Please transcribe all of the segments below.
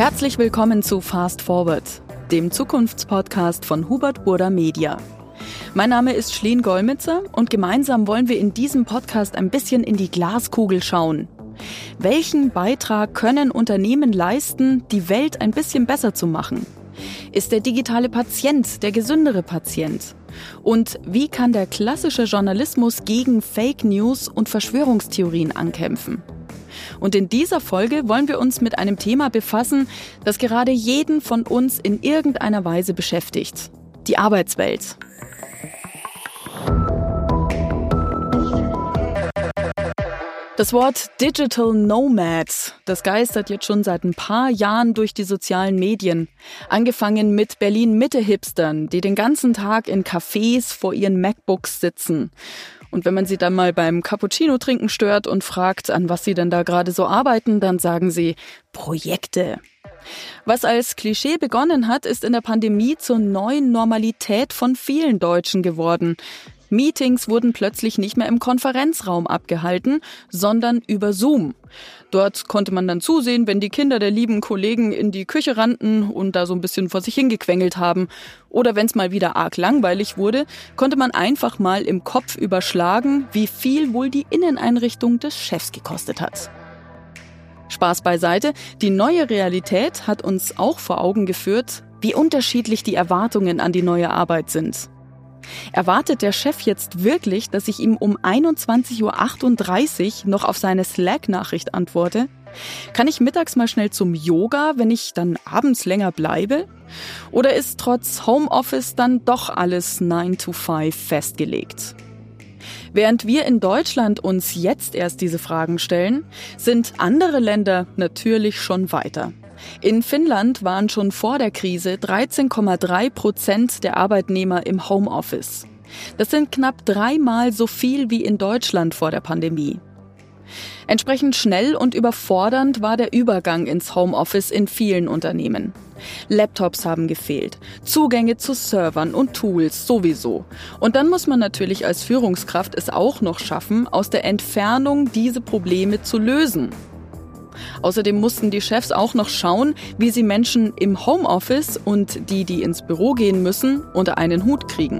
Herzlich willkommen zu Fast Forward, dem Zukunftspodcast von Hubert Burda Media. Mein Name ist Schleen Golmitzer und gemeinsam wollen wir in diesem Podcast ein bisschen in die Glaskugel schauen. Welchen Beitrag können Unternehmen leisten, die Welt ein bisschen besser zu machen? Ist der digitale Patient der gesündere Patient? Und wie kann der klassische Journalismus gegen Fake News und Verschwörungstheorien ankämpfen? Und in dieser Folge wollen wir uns mit einem Thema befassen, das gerade jeden von uns in irgendeiner Weise beschäftigt. Die Arbeitswelt. Das Wort Digital Nomad, das geistert jetzt schon seit ein paar Jahren durch die sozialen Medien. Angefangen mit Berlin-Mitte-Hipstern, die den ganzen Tag in Cafés vor ihren MacBooks sitzen. Und wenn man sie dann mal beim Cappuccino trinken stört und fragt, an was sie denn da gerade so arbeiten, dann sagen sie Projekte. Was als Klischee begonnen hat, ist in der Pandemie zur neuen Normalität von vielen Deutschen geworden. Meetings wurden plötzlich nicht mehr im Konferenzraum abgehalten, sondern über Zoom. Dort konnte man dann zusehen, wenn die Kinder der lieben Kollegen in die Küche rannten und da so ein bisschen vor sich hingequengelt haben. Oder wenn es mal wieder arg langweilig wurde, konnte man einfach mal im Kopf überschlagen, wie viel wohl die Inneneinrichtung des Chefs gekostet hat. Spaß beiseite, die neue Realität hat uns auch vor Augen geführt, wie unterschiedlich die Erwartungen an die neue Arbeit sind. Erwartet der Chef jetzt wirklich, dass ich ihm um 21.38 Uhr noch auf seine Slack-Nachricht antworte? Kann ich mittags mal schnell zum Yoga, wenn ich dann abends länger bleibe? Oder ist trotz Homeoffice dann doch alles 9 to 5 festgelegt? Während wir in Deutschland uns jetzt erst diese Fragen stellen, sind andere Länder natürlich schon weiter. In Finnland waren schon vor der Krise 13,3 Prozent der Arbeitnehmer im Homeoffice. Das sind knapp dreimal so viel wie in Deutschland vor der Pandemie. Entsprechend schnell und überfordernd war der Übergang ins Homeoffice in vielen Unternehmen. Laptops haben gefehlt, Zugänge zu Servern und Tools sowieso. Und dann muss man natürlich als Führungskraft es auch noch schaffen, aus der Entfernung diese Probleme zu lösen. Außerdem mussten die Chefs auch noch schauen, wie sie Menschen im Homeoffice und die, die ins Büro gehen müssen, unter einen Hut kriegen.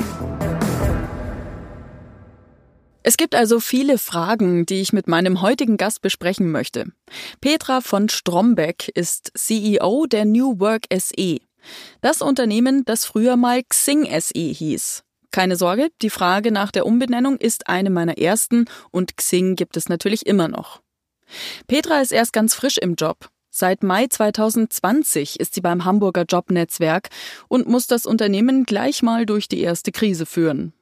Es gibt also viele Fragen, die ich mit meinem heutigen Gast besprechen möchte. Petra von Strombeck ist CEO der New Work SE. Das Unternehmen, das früher mal Xing SE hieß. Keine Sorge, die Frage nach der Umbenennung ist eine meiner ersten und Xing gibt es natürlich immer noch. Petra ist erst ganz frisch im Job. Seit Mai 2020 ist sie beim Hamburger Jobnetzwerk und muss das Unternehmen gleich mal durch die erste Krise führen.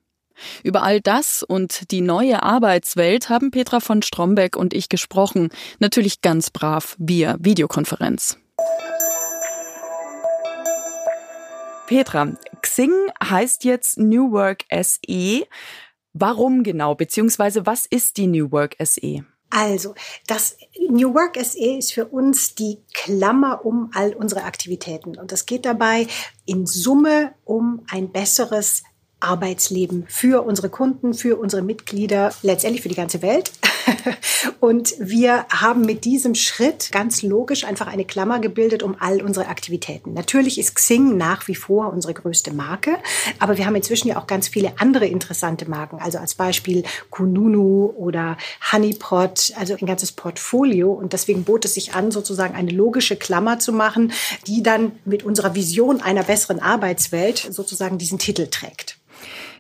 Über all das und die neue Arbeitswelt haben Petra von Strombeck und ich gesprochen, natürlich ganz brav via Videokonferenz. Petra, Xing heißt jetzt New Work SE. Warum genau, beziehungsweise was ist die New Work SE? Also, das New Work SE ist für uns die Klammer um all unsere Aktivitäten. Und es geht dabei in Summe um ein besseres Arbeitsleben für unsere Kunden, für unsere Mitglieder, letztendlich für die ganze Welt. Und wir haben mit diesem Schritt ganz logisch einfach eine Klammer gebildet um all unsere Aktivitäten. Natürlich ist Xing nach wie vor unsere größte Marke, aber wir haben inzwischen ja auch ganz viele andere interessante Marken. Also als Beispiel Kununu oder Honeypot, also ein ganzes Portfolio. Und deswegen bot es sich an, sozusagen eine logische Klammer zu machen, die dann mit unserer Vision einer besseren Arbeitswelt sozusagen diesen Titel trägt.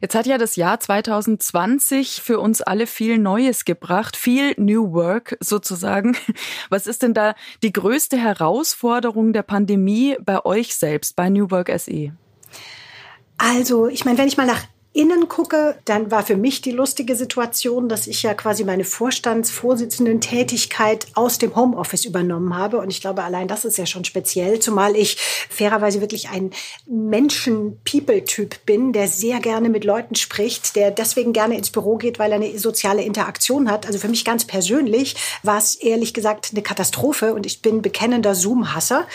Jetzt hat ja das Jahr 2020 für uns alle viel Neues gebracht, viel New Work sozusagen. Was ist denn da die größte Herausforderung der Pandemie bei euch selbst, bei New Work SE? Also, ich meine, wenn ich mal nach innen gucke, dann war für mich die lustige Situation, dass ich ja quasi meine Vorstandsvorsitzenden-Tätigkeit aus dem Homeoffice übernommen habe. Und ich glaube, allein das ist ja schon speziell, zumal ich fairerweise wirklich ein Menschen-People-Typ bin, der sehr gerne mit Leuten spricht, der deswegen gerne ins Büro geht, weil er eine soziale Interaktion hat. Also für mich ganz persönlich war es ehrlich gesagt eine Katastrophe und ich bin bekennender Zoom-Hasser.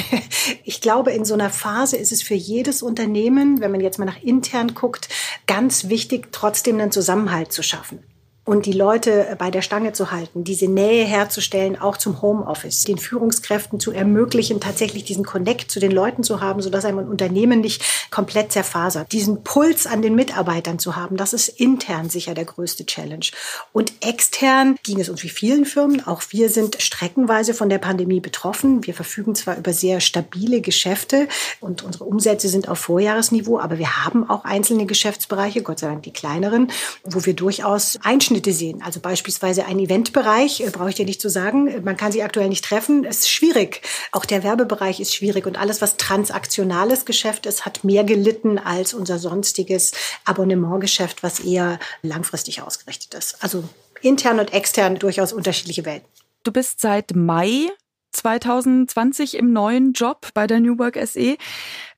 ich glaube, in so einer Phase ist es für jedes Unternehmen, wenn man jetzt mal nach intern guckt, ganz wichtig, trotzdem einen Zusammenhalt zu schaffen. Und die Leute bei der Stange zu halten, diese Nähe herzustellen, auch zum Homeoffice, den Führungskräften zu ermöglichen, tatsächlich diesen Connect zu den Leuten zu haben, sodass ein Unternehmen nicht komplett zerfasert. Diesen Puls an den Mitarbeitern zu haben, das ist intern sicher der größte Challenge. Und extern ging es uns wie vielen Firmen, auch wir sind streckenweise von der Pandemie betroffen. Wir verfügen zwar über sehr stabile Geschäfte und unsere Umsätze sind auf Vorjahresniveau, aber wir haben auch einzelne Geschäftsbereiche, Gott sei Dank die kleineren, wo wir durchaus Einschnitte sehen. Also beispielsweise ein Eventbereich, äh, brauche ich dir nicht zu sagen, man kann sich aktuell nicht treffen, ist schwierig. Auch der Werbebereich ist schwierig und alles, was transaktionales Geschäft ist, hat mehr gelitten als unser sonstiges Abonnementgeschäft, was eher langfristig ausgerichtet ist. Also intern und extern durchaus unterschiedliche Welten. Du bist seit Mai 2020 im neuen Job bei der New Work SE.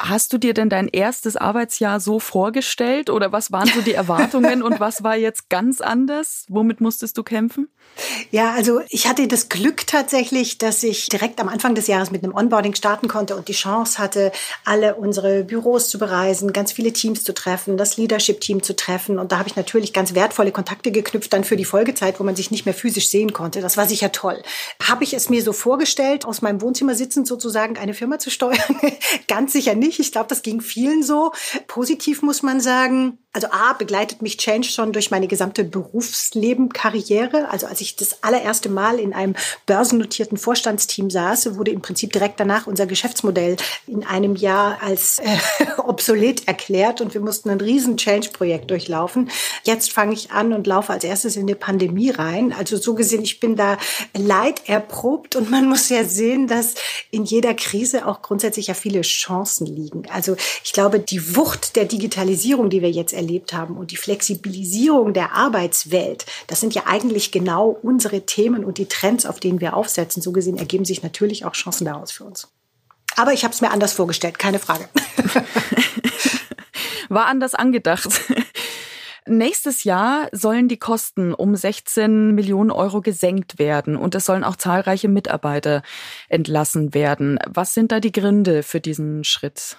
Hast du dir denn dein erstes Arbeitsjahr so vorgestellt oder was waren so die Erwartungen und was war jetzt ganz anders? Womit musstest du kämpfen? Ja, also ich hatte das Glück tatsächlich, dass ich direkt am Anfang des Jahres mit einem Onboarding starten konnte und die Chance hatte, alle unsere Büros zu bereisen, ganz viele Teams zu treffen, das Leadership-Team zu treffen. Und da habe ich natürlich ganz wertvolle Kontakte geknüpft dann für die Folgezeit, wo man sich nicht mehr physisch sehen konnte. Das war sicher toll. Habe ich es mir so vorgestellt, aus meinem Wohnzimmer sitzend sozusagen eine Firma zu steuern? ganz sicher nicht. Ich glaube, das ging vielen so. Positiv muss man sagen, also A, begleitet mich Change schon durch meine gesamte Berufsleben, Karriere. Also als ich das allererste Mal in einem börsennotierten Vorstandsteam saß, wurde im Prinzip direkt danach unser Geschäftsmodell in einem Jahr als äh, obsolet erklärt und wir mussten ein riesen Change-Projekt durchlaufen. Jetzt fange ich an und laufe als erstes in die Pandemie rein. Also so gesehen, ich bin da leid erprobt und man muss ja sehen, dass in jeder Krise auch grundsätzlich ja viele Chancen liegen. Also ich glaube, die Wucht der Digitalisierung, die wir jetzt erlebt haben und die Flexibilisierung der Arbeitswelt, das sind ja eigentlich genau unsere Themen und die Trends, auf denen wir aufsetzen. So gesehen ergeben sich natürlich auch Chancen daraus für uns. Aber ich habe es mir anders vorgestellt, keine Frage. War anders angedacht. Nächstes Jahr sollen die Kosten um 16 Millionen Euro gesenkt werden und es sollen auch zahlreiche Mitarbeiter entlassen werden. Was sind da die Gründe für diesen Schritt?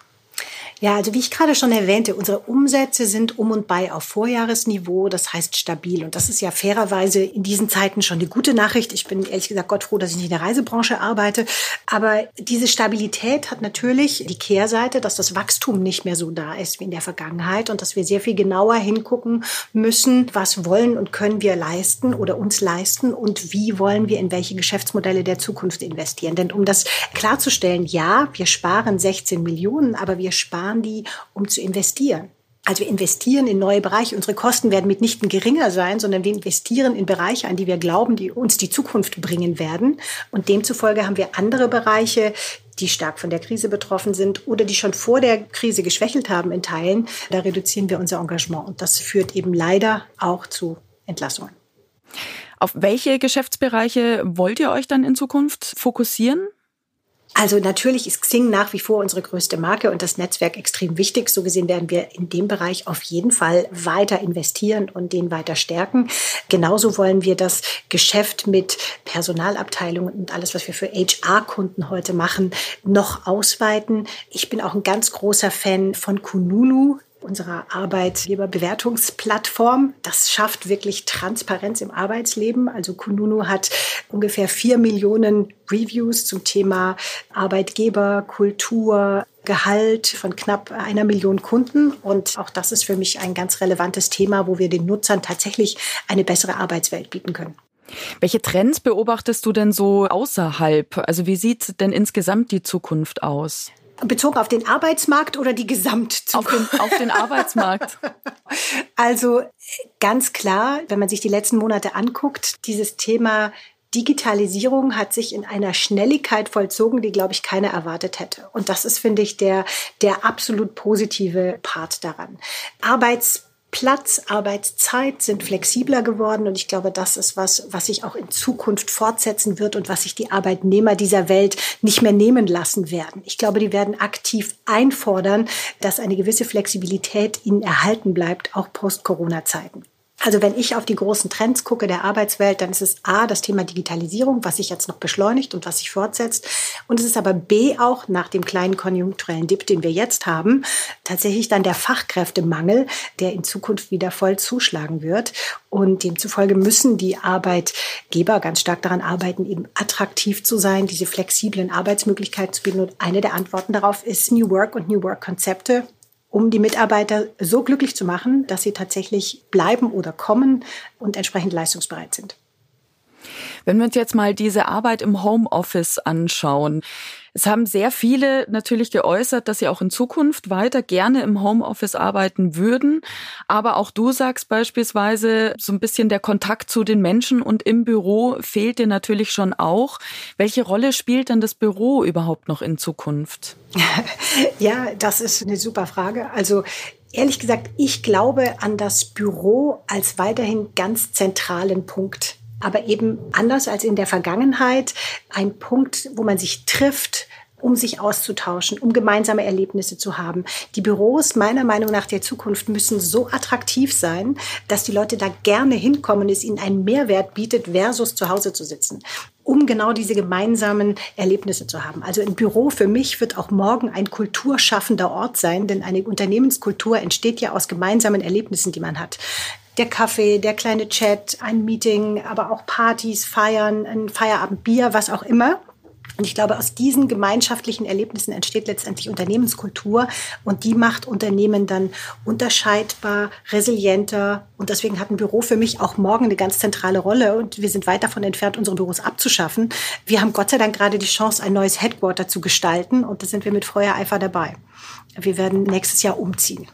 Ja, also wie ich gerade schon erwähnte, unsere Umsätze sind um und bei auf Vorjahresniveau, das heißt stabil. Und das ist ja fairerweise in diesen Zeiten schon eine gute Nachricht. Ich bin ehrlich gesagt Gott froh, dass ich nicht in der Reisebranche arbeite. Aber diese Stabilität hat natürlich die Kehrseite, dass das Wachstum nicht mehr so da ist wie in der Vergangenheit und dass wir sehr viel genauer hingucken müssen, was wollen und können wir leisten oder uns leisten und wie wollen wir in welche Geschäftsmodelle der Zukunft investieren. Denn um das klarzustellen, ja, wir sparen 16 Millionen, aber wir sparen sparen die, um zu investieren. Also wir investieren in neue Bereiche. Unsere Kosten werden mitnichten geringer sein, sondern wir investieren in Bereiche, an die wir glauben, die uns die Zukunft bringen werden. Und demzufolge haben wir andere Bereiche, die stark von der Krise betroffen sind oder die schon vor der Krise geschwächelt haben in Teilen. Da reduzieren wir unser Engagement. Und das führt eben leider auch zu Entlassungen. Auf welche Geschäftsbereiche wollt ihr euch dann in Zukunft fokussieren? Also natürlich ist Xing nach wie vor unsere größte Marke und das Netzwerk extrem wichtig. So gesehen werden wir in dem Bereich auf jeden Fall weiter investieren und den weiter stärken. Genauso wollen wir das Geschäft mit Personalabteilungen und alles, was wir für HR-Kunden heute machen, noch ausweiten. Ich bin auch ein ganz großer Fan von Kununu unserer Arbeitgeberbewertungsplattform. Das schafft wirklich Transparenz im Arbeitsleben. Also Kununu hat ungefähr vier Millionen Reviews zum Thema Arbeitgeber, Kultur, Gehalt von knapp einer Million Kunden. Und auch das ist für mich ein ganz relevantes Thema, wo wir den Nutzern tatsächlich eine bessere Arbeitswelt bieten können. Welche Trends beobachtest du denn so außerhalb? Also wie sieht denn insgesamt die Zukunft aus? Bezogen auf den Arbeitsmarkt oder die Gesamtzukunft? Auf den, auf den Arbeitsmarkt. Also ganz klar, wenn man sich die letzten Monate anguckt, dieses Thema Digitalisierung hat sich in einer Schnelligkeit vollzogen, die, glaube ich, keiner erwartet hätte. Und das ist, finde ich, der, der absolut positive Part daran. Arbeits Platz, Arbeitszeit sind flexibler geworden und ich glaube, das ist was, was sich auch in Zukunft fortsetzen wird und was sich die Arbeitnehmer dieser Welt nicht mehr nehmen lassen werden. Ich glaube, die werden aktiv einfordern, dass eine gewisse Flexibilität ihnen erhalten bleibt, auch post-Corona-Zeiten. Also wenn ich auf die großen Trends gucke der Arbeitswelt, dann ist es A, das Thema Digitalisierung, was sich jetzt noch beschleunigt und was sich fortsetzt. Und es ist aber B auch nach dem kleinen konjunkturellen Dip, den wir jetzt haben, tatsächlich dann der Fachkräftemangel, der in Zukunft wieder voll zuschlagen wird. Und demzufolge müssen die Arbeitgeber ganz stark daran arbeiten, eben attraktiv zu sein, diese flexiblen Arbeitsmöglichkeiten zu bieten. Und eine der Antworten darauf ist New Work und New Work Konzepte um die Mitarbeiter so glücklich zu machen, dass sie tatsächlich bleiben oder kommen und entsprechend leistungsbereit sind. Wenn wir uns jetzt mal diese Arbeit im Homeoffice anschauen. Es haben sehr viele natürlich geäußert, dass sie auch in Zukunft weiter gerne im Homeoffice arbeiten würden. Aber auch du sagst beispielsweise, so ein bisschen der Kontakt zu den Menschen und im Büro fehlt dir natürlich schon auch. Welche Rolle spielt dann das Büro überhaupt noch in Zukunft? Ja, das ist eine super Frage. Also ehrlich gesagt, ich glaube an das Büro als weiterhin ganz zentralen Punkt aber eben anders als in der Vergangenheit ein Punkt, wo man sich trifft, um sich auszutauschen, um gemeinsame Erlebnisse zu haben. Die Büros meiner Meinung nach der Zukunft müssen so attraktiv sein, dass die Leute da gerne hinkommen, es ihnen einen Mehrwert bietet, versus zu Hause zu sitzen um genau diese gemeinsamen Erlebnisse zu haben. Also ein Büro für mich wird auch morgen ein kulturschaffender Ort sein, denn eine Unternehmenskultur entsteht ja aus gemeinsamen Erlebnissen, die man hat der Kaffee, der kleine Chat, ein Meeting, aber auch Partys, Feiern, ein Feierabendbier, was auch immer. Und ich glaube, aus diesen gemeinschaftlichen Erlebnissen entsteht letztendlich Unternehmenskultur und die macht Unternehmen dann unterscheidbar, resilienter. Und deswegen hat ein Büro für mich auch morgen eine ganz zentrale Rolle und wir sind weit davon entfernt, unsere Büros abzuschaffen. Wir haben Gott sei Dank gerade die Chance, ein neues Headquarter zu gestalten und da sind wir mit Feuereifer dabei. Wir werden nächstes Jahr umziehen.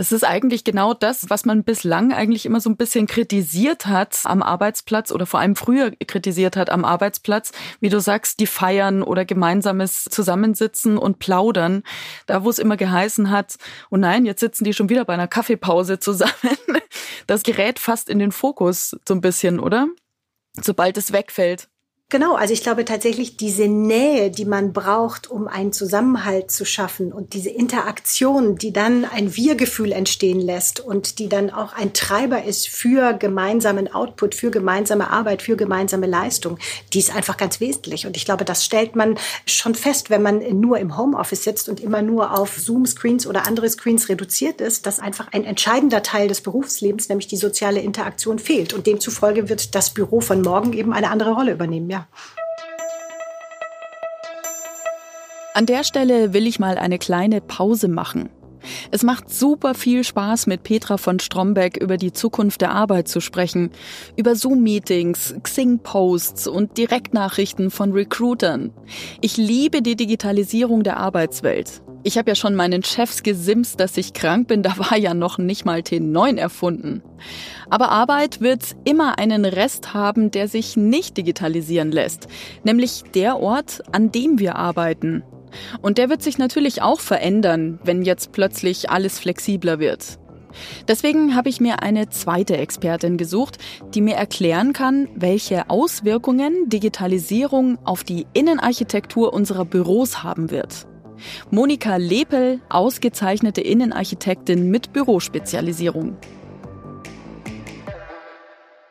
Das ist eigentlich genau das, was man bislang eigentlich immer so ein bisschen kritisiert hat am Arbeitsplatz oder vor allem früher kritisiert hat am Arbeitsplatz. Wie du sagst, die feiern oder gemeinsames Zusammensitzen und plaudern. Da, wo es immer geheißen hat, oh nein, jetzt sitzen die schon wieder bei einer Kaffeepause zusammen. Das gerät fast in den Fokus so ein bisschen, oder? Sobald es wegfällt. Genau, also ich glaube tatsächlich diese Nähe, die man braucht, um einen Zusammenhalt zu schaffen und diese Interaktion, die dann ein Wir-Gefühl entstehen lässt und die dann auch ein Treiber ist für gemeinsamen Output, für gemeinsame Arbeit, für gemeinsame Leistung, die ist einfach ganz wesentlich. Und ich glaube, das stellt man schon fest, wenn man nur im Homeoffice sitzt und immer nur auf Zoom-Screens oder andere Screens reduziert ist, dass einfach ein entscheidender Teil des Berufslebens, nämlich die soziale Interaktion, fehlt. Und demzufolge wird das Büro von morgen eben eine andere Rolle übernehmen. An der Stelle will ich mal eine kleine Pause machen. Es macht super viel Spaß, mit Petra von Strombeck über die Zukunft der Arbeit zu sprechen, über Zoom-Meetings, Xing-Posts und Direktnachrichten von Recruitern. Ich liebe die Digitalisierung der Arbeitswelt. Ich habe ja schon meinen Chefs gesimst, dass ich krank bin, da war ja noch nicht mal T9 erfunden. Aber Arbeit wird immer einen Rest haben, der sich nicht digitalisieren lässt, nämlich der Ort, an dem wir arbeiten. Und der wird sich natürlich auch verändern, wenn jetzt plötzlich alles flexibler wird. Deswegen habe ich mir eine zweite Expertin gesucht, die mir erklären kann, welche Auswirkungen Digitalisierung auf die Innenarchitektur unserer Büros haben wird. Monika Lepel, ausgezeichnete Innenarchitektin mit Bürospezialisierung.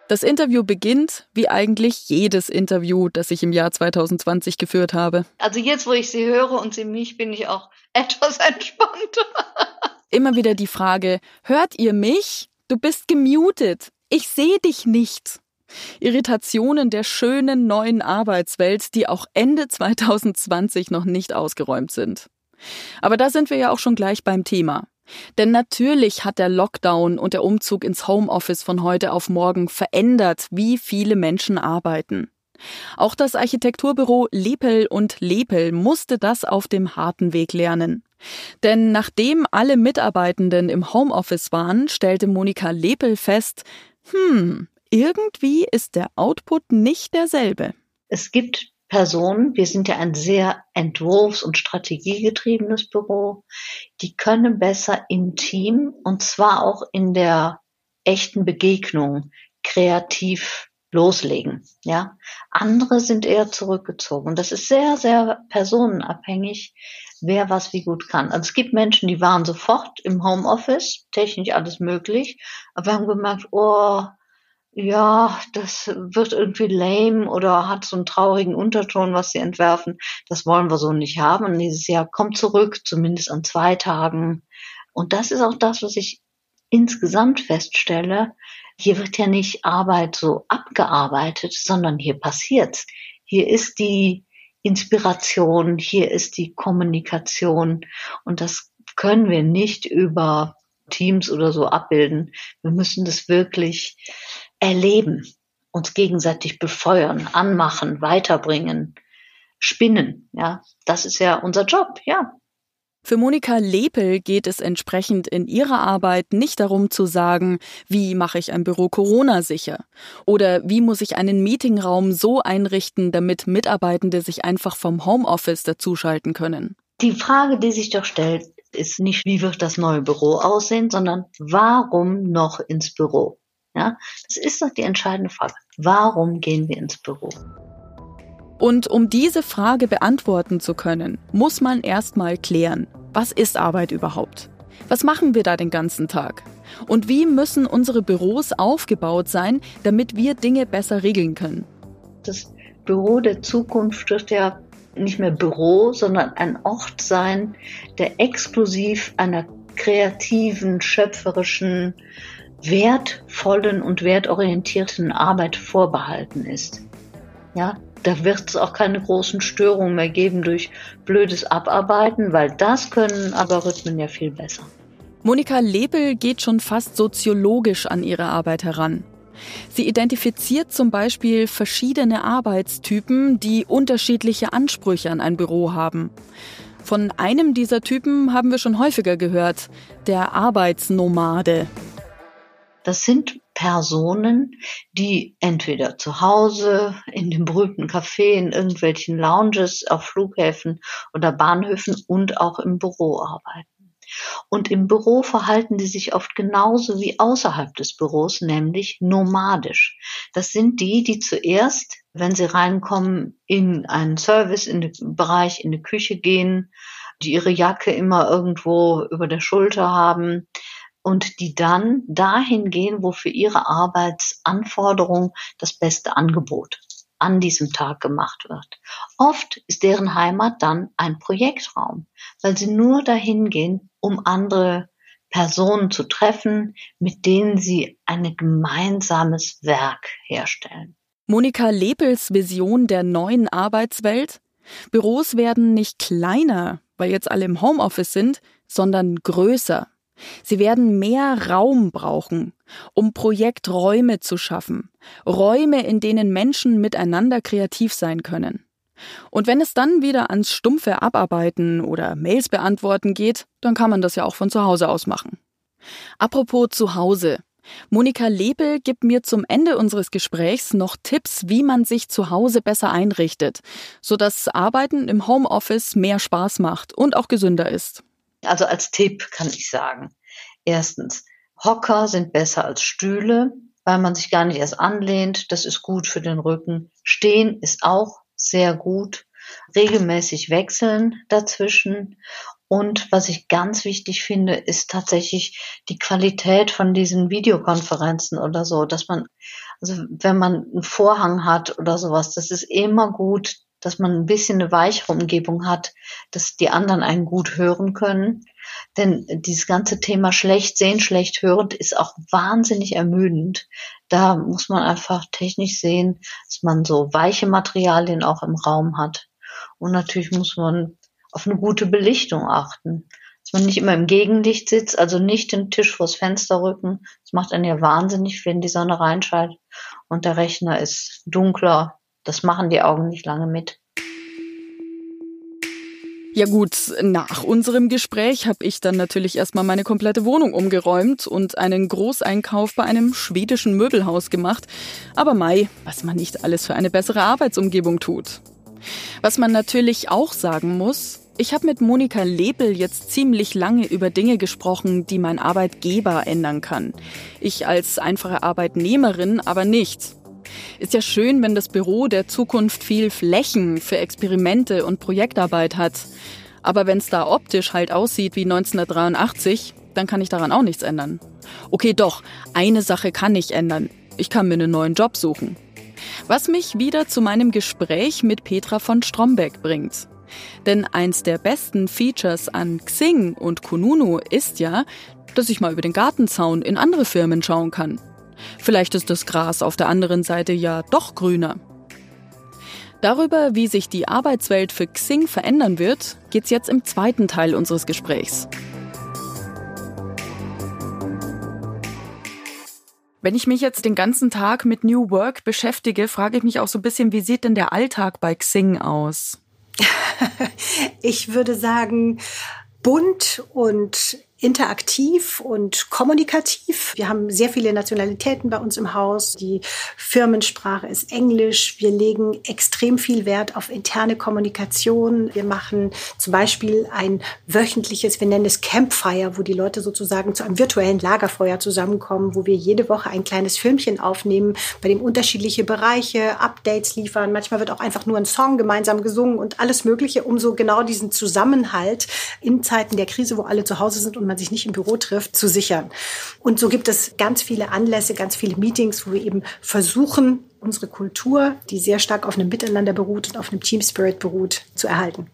Das Interview beginnt wie eigentlich jedes Interview, das ich im Jahr 2020 geführt habe. Also jetzt, wo ich Sie höre und Sie mich, bin ich auch etwas entspannter. Immer wieder die Frage, hört ihr mich? Du bist gemutet. Ich sehe dich nicht. Irritationen der schönen neuen Arbeitswelt, die auch Ende 2020 noch nicht ausgeräumt sind. Aber da sind wir ja auch schon gleich beim Thema. Denn natürlich hat der Lockdown und der Umzug ins Homeoffice von heute auf morgen verändert, wie viele Menschen arbeiten. Auch das Architekturbüro Lepel und Lepel musste das auf dem harten Weg lernen. Denn nachdem alle Mitarbeitenden im Homeoffice waren, stellte Monika Lepel fest, hm, irgendwie ist der Output nicht derselbe. Es gibt Personen, wir sind ja ein sehr entwurfs- und strategiegetriebenes Büro, die können besser im Team und zwar auch in der echten Begegnung kreativ loslegen. Ja, andere sind eher zurückgezogen. Das ist sehr, sehr personenabhängig, wer was wie gut kann. Also es gibt Menschen, die waren sofort im Homeoffice, technisch alles möglich, aber haben gemerkt, oh, ja, das wird irgendwie lame oder hat so einen traurigen Unterton, was sie entwerfen. Das wollen wir so nicht haben. Und dieses Jahr kommt zurück, zumindest an zwei Tagen. Und das ist auch das, was ich insgesamt feststelle. Hier wird ja nicht Arbeit so abgearbeitet, sondern hier passiert's. Hier ist die Inspiration, hier ist die Kommunikation. Und das können wir nicht über Teams oder so abbilden. Wir müssen das wirklich erleben, uns gegenseitig befeuern, anmachen, weiterbringen, spinnen. Ja, das ist ja unser Job, ja. Für Monika Lepel geht es entsprechend in ihrer Arbeit nicht darum zu sagen, wie mache ich ein Büro Corona sicher oder wie muss ich einen Meetingraum so einrichten, damit Mitarbeitende sich einfach vom Homeoffice dazuschalten können. Die Frage, die sich doch stellt, ist nicht, wie wird das neue Büro aussehen, sondern warum noch ins Büro? Ja, das ist doch die entscheidende Frage. Warum gehen wir ins Büro? Und um diese Frage beantworten zu können, muss man erstmal klären, was ist Arbeit überhaupt? Was machen wir da den ganzen Tag? Und wie müssen unsere Büros aufgebaut sein, damit wir Dinge besser regeln können? Das Büro der Zukunft wird ja nicht mehr Büro, sondern ein Ort sein, der exklusiv einer kreativen, schöpferischen, wertvollen und wertorientierten Arbeit vorbehalten ist. Ja, da wird es auch keine großen Störungen mehr geben durch blödes Abarbeiten, weil das können Algorithmen ja viel besser. Monika Lebel geht schon fast soziologisch an ihre Arbeit heran. Sie identifiziert zum Beispiel verschiedene Arbeitstypen, die unterschiedliche Ansprüche an ein Büro haben. Von einem dieser Typen haben wir schon häufiger gehört, der Arbeitsnomade. Das sind Personen, die entweder zu Hause, in dem berühmten Café, in irgendwelchen Lounges, auf Flughäfen oder Bahnhöfen und auch im Büro arbeiten. Und im Büro verhalten die sich oft genauso wie außerhalb des Büros, nämlich nomadisch. Das sind die, die zuerst, wenn sie reinkommen, in einen Service, in den Bereich, in die Küche gehen, die ihre Jacke immer irgendwo über der Schulter haben, und die dann dahin gehen, wo für ihre Arbeitsanforderung das beste Angebot an diesem Tag gemacht wird. Oft ist deren Heimat dann ein Projektraum, weil sie nur dahin gehen, um andere Personen zu treffen, mit denen sie ein gemeinsames Werk herstellen. Monika Lepels Vision der neuen Arbeitswelt? Büros werden nicht kleiner, weil jetzt alle im Homeoffice sind, sondern größer. Sie werden mehr Raum brauchen, um Projekträume zu schaffen. Räume, in denen Menschen miteinander kreativ sein können. Und wenn es dann wieder ans stumpfe Abarbeiten oder Mails beantworten geht, dann kann man das ja auch von zu Hause aus machen. Apropos zu Hause. Monika Lebel gibt mir zum Ende unseres Gesprächs noch Tipps, wie man sich zu Hause besser einrichtet, sodass Arbeiten im Homeoffice mehr Spaß macht und auch gesünder ist. Also als Tipp kann ich sagen. Erstens, Hocker sind besser als Stühle, weil man sich gar nicht erst anlehnt. Das ist gut für den Rücken. Stehen ist auch sehr gut. Regelmäßig wechseln dazwischen. Und was ich ganz wichtig finde, ist tatsächlich die Qualität von diesen Videokonferenzen oder so, dass man, also wenn man einen Vorhang hat oder sowas, das ist immer gut, dass man ein bisschen eine weichere Umgebung hat, dass die anderen einen gut hören können. Denn dieses ganze Thema schlecht sehen, schlecht hörend ist auch wahnsinnig ermüdend. Da muss man einfach technisch sehen, dass man so weiche Materialien auch im Raum hat. Und natürlich muss man auf eine gute Belichtung achten. Dass man nicht immer im Gegenlicht sitzt, also nicht den Tisch vors Fenster rücken. Das macht einen ja wahnsinnig, wenn die Sonne reinschaltet und der Rechner ist dunkler das machen die Augen nicht lange mit. Ja gut, nach unserem Gespräch habe ich dann natürlich erstmal meine komplette Wohnung umgeräumt und einen Großeinkauf bei einem schwedischen Möbelhaus gemacht. Aber Mai, was man nicht alles für eine bessere Arbeitsumgebung tut. Was man natürlich auch sagen muss, ich habe mit Monika Lebel jetzt ziemlich lange über Dinge gesprochen, die mein Arbeitgeber ändern kann. Ich als einfache Arbeitnehmerin aber nicht. Ist ja schön, wenn das Büro der Zukunft viel Flächen für Experimente und Projektarbeit hat. Aber wenn es da optisch halt aussieht wie 1983, dann kann ich daran auch nichts ändern. Okay, doch, eine Sache kann ich ändern. Ich kann mir einen neuen Job suchen. Was mich wieder zu meinem Gespräch mit Petra von Strombeck bringt. Denn eins der besten Features an Xing und Kununu ist ja, dass ich mal über den Gartenzaun in andere Firmen schauen kann. Vielleicht ist das Gras auf der anderen Seite ja doch grüner. Darüber, wie sich die Arbeitswelt für Xing verändern wird, geht's jetzt im zweiten Teil unseres Gesprächs. Wenn ich mich jetzt den ganzen Tag mit New Work beschäftige, frage ich mich auch so ein bisschen, wie sieht denn der Alltag bei Xing aus? ich würde sagen, bunt und interaktiv und kommunikativ. Wir haben sehr viele Nationalitäten bei uns im Haus. Die Firmensprache ist Englisch. Wir legen extrem viel Wert auf interne Kommunikation. Wir machen zum Beispiel ein wöchentliches, wir nennen es Campfire, wo die Leute sozusagen zu einem virtuellen Lagerfeuer zusammenkommen, wo wir jede Woche ein kleines Filmchen aufnehmen, bei dem unterschiedliche Bereiche, Updates liefern. Manchmal wird auch einfach nur ein Song gemeinsam gesungen und alles Mögliche, um so genau diesen Zusammenhalt in Zeiten der Krise, wo alle zu Hause sind und man sich nicht im Büro trifft, zu sichern. Und so gibt es ganz viele Anlässe, ganz viele Meetings, wo wir eben versuchen, unsere Kultur, die sehr stark auf einem Miteinander beruht und auf einem Team Spirit beruht, zu erhalten.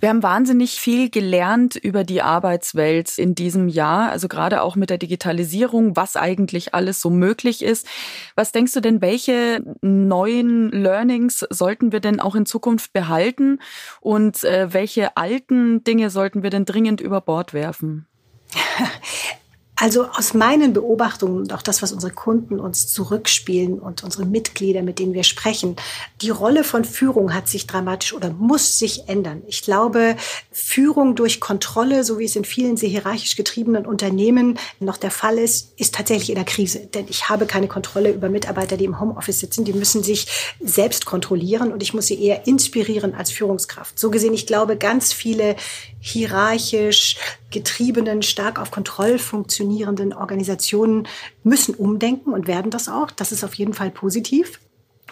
Wir haben wahnsinnig viel gelernt über die Arbeitswelt in diesem Jahr, also gerade auch mit der Digitalisierung, was eigentlich alles so möglich ist. Was denkst du denn, welche neuen Learnings sollten wir denn auch in Zukunft behalten und äh, welche alten Dinge sollten wir denn dringend über Bord werfen? Also aus meinen Beobachtungen und auch das, was unsere Kunden uns zurückspielen und unsere Mitglieder, mit denen wir sprechen, die Rolle von Führung hat sich dramatisch oder muss sich ändern. Ich glaube, Führung durch Kontrolle, so wie es in vielen sehr hierarchisch getriebenen Unternehmen noch der Fall ist, ist tatsächlich in der Krise. Denn ich habe keine Kontrolle über Mitarbeiter, die im Homeoffice sitzen. Die müssen sich selbst kontrollieren und ich muss sie eher inspirieren als Führungskraft. So gesehen, ich glaube, ganz viele hierarchisch getriebenen, stark auf Kontroll funktionierenden Organisationen müssen umdenken und werden das auch. Das ist auf jeden Fall positiv.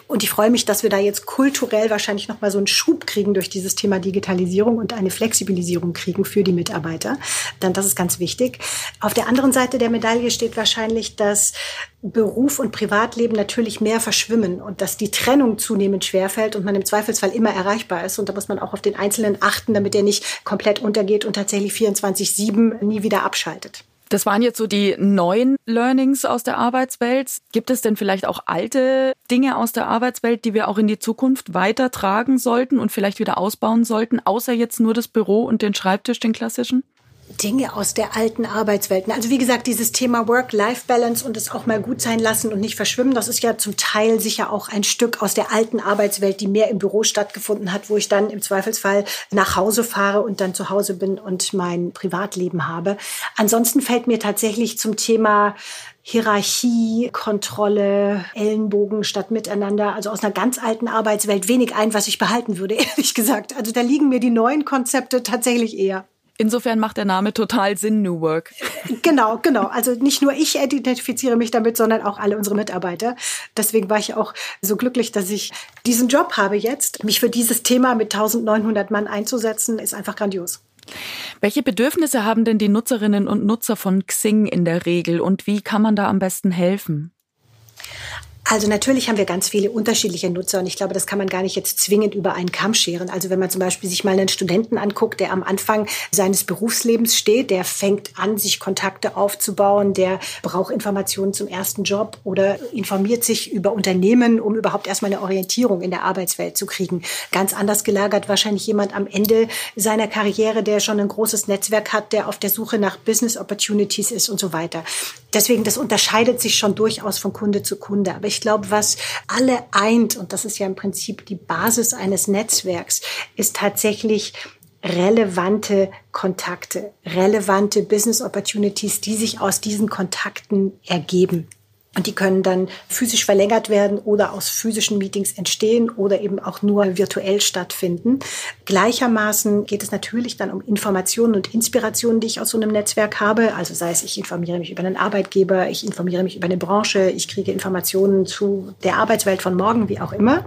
Und ich freue mich, dass wir da jetzt kulturell wahrscheinlich nochmal so einen Schub kriegen durch dieses Thema Digitalisierung und eine Flexibilisierung kriegen für die Mitarbeiter. Dann das ist ganz wichtig. Auf der anderen Seite der Medaille steht wahrscheinlich, dass Beruf und Privatleben natürlich mehr verschwimmen und dass die Trennung zunehmend schwerfällt und man im Zweifelsfall immer erreichbar ist. Und da muss man auch auf den Einzelnen achten, damit er nicht komplett untergeht und tatsächlich 24-7 nie wieder abschaltet. Das waren jetzt so die neuen Learnings aus der Arbeitswelt. Gibt es denn vielleicht auch alte Dinge aus der Arbeitswelt, die wir auch in die Zukunft weitertragen sollten und vielleicht wieder ausbauen sollten, außer jetzt nur das Büro und den Schreibtisch, den klassischen? Dinge aus der alten Arbeitswelt. Also wie gesagt, dieses Thema Work-Life-Balance und es auch mal gut sein lassen und nicht verschwimmen, das ist ja zum Teil sicher auch ein Stück aus der alten Arbeitswelt, die mehr im Büro stattgefunden hat, wo ich dann im Zweifelsfall nach Hause fahre und dann zu Hause bin und mein Privatleben habe. Ansonsten fällt mir tatsächlich zum Thema Hierarchie, Kontrolle, Ellenbogen statt Miteinander, also aus einer ganz alten Arbeitswelt wenig ein, was ich behalten würde, ehrlich gesagt. Also da liegen mir die neuen Konzepte tatsächlich eher. Insofern macht der Name total Sinn, New Work. Genau, genau. Also nicht nur ich identifiziere mich damit, sondern auch alle unsere Mitarbeiter. Deswegen war ich auch so glücklich, dass ich diesen Job habe jetzt. Mich für dieses Thema mit 1900 Mann einzusetzen, ist einfach grandios. Welche Bedürfnisse haben denn die Nutzerinnen und Nutzer von Xing in der Regel und wie kann man da am besten helfen? Also natürlich haben wir ganz viele unterschiedliche Nutzer und ich glaube, das kann man gar nicht jetzt zwingend über einen Kamm scheren. Also wenn man zum Beispiel sich mal einen Studenten anguckt, der am Anfang seines Berufslebens steht, der fängt an, sich Kontakte aufzubauen, der braucht Informationen zum ersten Job oder informiert sich über Unternehmen, um überhaupt erstmal eine Orientierung in der Arbeitswelt zu kriegen. Ganz anders gelagert wahrscheinlich jemand am Ende seiner Karriere, der schon ein großes Netzwerk hat, der auf der Suche nach Business Opportunities ist und so weiter. Deswegen, das unterscheidet sich schon durchaus von Kunde zu Kunde. Aber ich glaube, was alle eint, und das ist ja im Prinzip die Basis eines Netzwerks, ist tatsächlich relevante Kontakte, relevante Business Opportunities, die sich aus diesen Kontakten ergeben. Und die können dann physisch verlängert werden oder aus physischen Meetings entstehen oder eben auch nur virtuell stattfinden. Gleichermaßen geht es natürlich dann um Informationen und Inspirationen, die ich aus so einem Netzwerk habe. Also sei es, ich informiere mich über einen Arbeitgeber, ich informiere mich über eine Branche, ich kriege Informationen zu der Arbeitswelt von morgen, wie auch immer.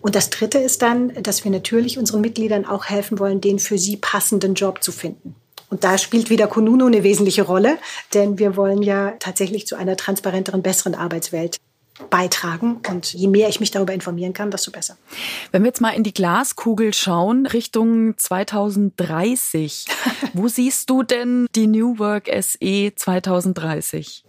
Und das Dritte ist dann, dass wir natürlich unseren Mitgliedern auch helfen wollen, den für sie passenden Job zu finden. Und da spielt wieder Konuno eine wesentliche Rolle, denn wir wollen ja tatsächlich zu einer transparenteren, besseren Arbeitswelt beitragen. Und je mehr ich mich darüber informieren kann, desto besser. Wenn wir jetzt mal in die Glaskugel schauen, Richtung 2030, wo siehst du denn die New Work SE 2030?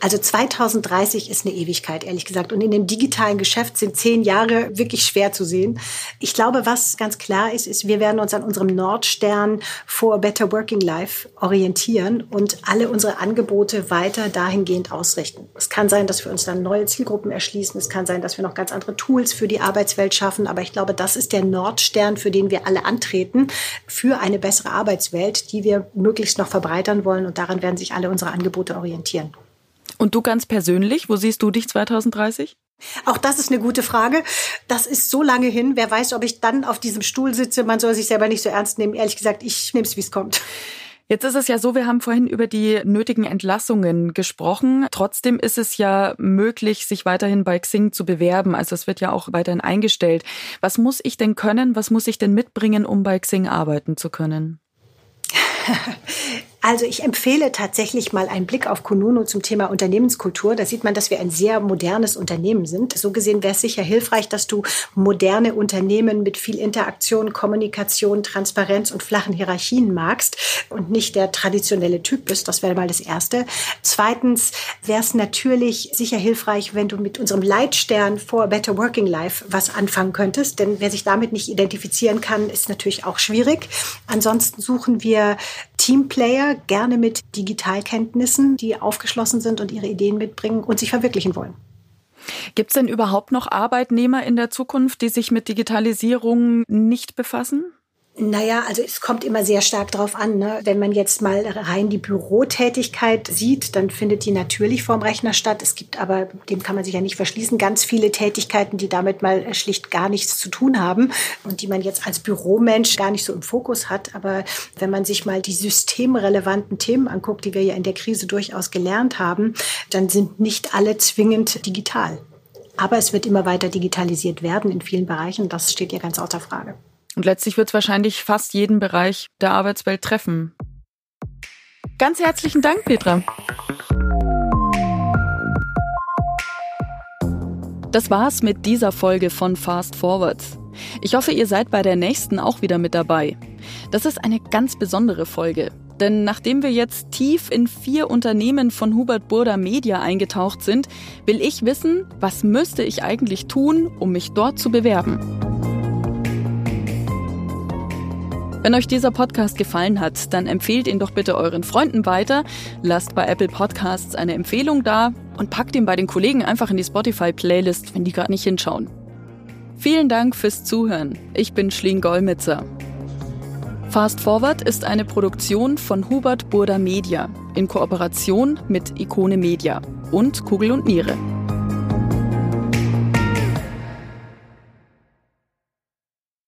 Also 2030 ist eine Ewigkeit, ehrlich gesagt. Und in dem digitalen Geschäft sind zehn Jahre wirklich schwer zu sehen. Ich glaube, was ganz klar ist, ist, wir werden uns an unserem Nordstern for Better Working Life orientieren und alle unsere Angebote weiter dahingehend ausrichten. Es kann sein, dass wir uns dann neue Zielgruppen erschließen. Es kann sein, dass wir noch ganz andere Tools für die Arbeitswelt schaffen. Aber ich glaube, das ist der Nordstern, für den wir alle antreten, für eine bessere Arbeitswelt, die wir möglichst noch verbreitern wollen. Und daran werden sich alle unsere Angebote orientieren. Und du ganz persönlich, wo siehst du dich 2030? Auch das ist eine gute Frage. Das ist so lange hin. Wer weiß, ob ich dann auf diesem Stuhl sitze. Man soll sich selber nicht so ernst nehmen. Ehrlich gesagt, ich nehme es, wie es kommt. Jetzt ist es ja so, wir haben vorhin über die nötigen Entlassungen gesprochen. Trotzdem ist es ja möglich, sich weiterhin bei Xing zu bewerben. Also es wird ja auch weiterhin eingestellt. Was muss ich denn können? Was muss ich denn mitbringen, um bei Xing arbeiten zu können? Also ich empfehle tatsächlich mal einen Blick auf Kununu zum Thema Unternehmenskultur. Da sieht man, dass wir ein sehr modernes Unternehmen sind. So gesehen wäre es sicher hilfreich, dass du moderne Unternehmen mit viel Interaktion, Kommunikation, Transparenz und flachen Hierarchien magst und nicht der traditionelle Typ bist. Das wäre mal das Erste. Zweitens wäre es natürlich sicher hilfreich, wenn du mit unserem Leitstern for Better Working Life was anfangen könntest. Denn wer sich damit nicht identifizieren kann, ist natürlich auch schwierig. Ansonsten suchen wir Teamplayer, gerne mit Digitalkenntnissen, die aufgeschlossen sind und ihre Ideen mitbringen und sich verwirklichen wollen. Gibt es denn überhaupt noch Arbeitnehmer in der Zukunft, die sich mit Digitalisierung nicht befassen? Naja, also es kommt immer sehr stark drauf an. Ne? Wenn man jetzt mal rein die Bürotätigkeit sieht, dann findet die natürlich vorm Rechner statt. Es gibt aber, dem kann man sich ja nicht verschließen, ganz viele Tätigkeiten, die damit mal schlicht gar nichts zu tun haben und die man jetzt als Büromensch gar nicht so im Fokus hat. Aber wenn man sich mal die systemrelevanten Themen anguckt, die wir ja in der Krise durchaus gelernt haben, dann sind nicht alle zwingend digital. Aber es wird immer weiter digitalisiert werden in vielen Bereichen. Das steht ja ganz außer Frage. Und letztlich wird es wahrscheinlich fast jeden Bereich der Arbeitswelt treffen. Ganz herzlichen Dank, Petra. Das war's mit dieser Folge von Fast Forward. Ich hoffe, ihr seid bei der nächsten auch wieder mit dabei. Das ist eine ganz besondere Folge. Denn nachdem wir jetzt tief in vier Unternehmen von Hubert Burda Media eingetaucht sind, will ich wissen, was müsste ich eigentlich tun, um mich dort zu bewerben. Wenn euch dieser Podcast gefallen hat, dann empfehlt ihn doch bitte euren Freunden weiter, lasst bei Apple Podcasts eine Empfehlung da und packt ihn bei den Kollegen einfach in die Spotify-Playlist, wenn die gerade nicht hinschauen. Vielen Dank fürs Zuhören. Ich bin Schleen Golmitzer. Fast Forward ist eine Produktion von Hubert Burda Media in Kooperation mit Ikone Media und Kugel und Niere.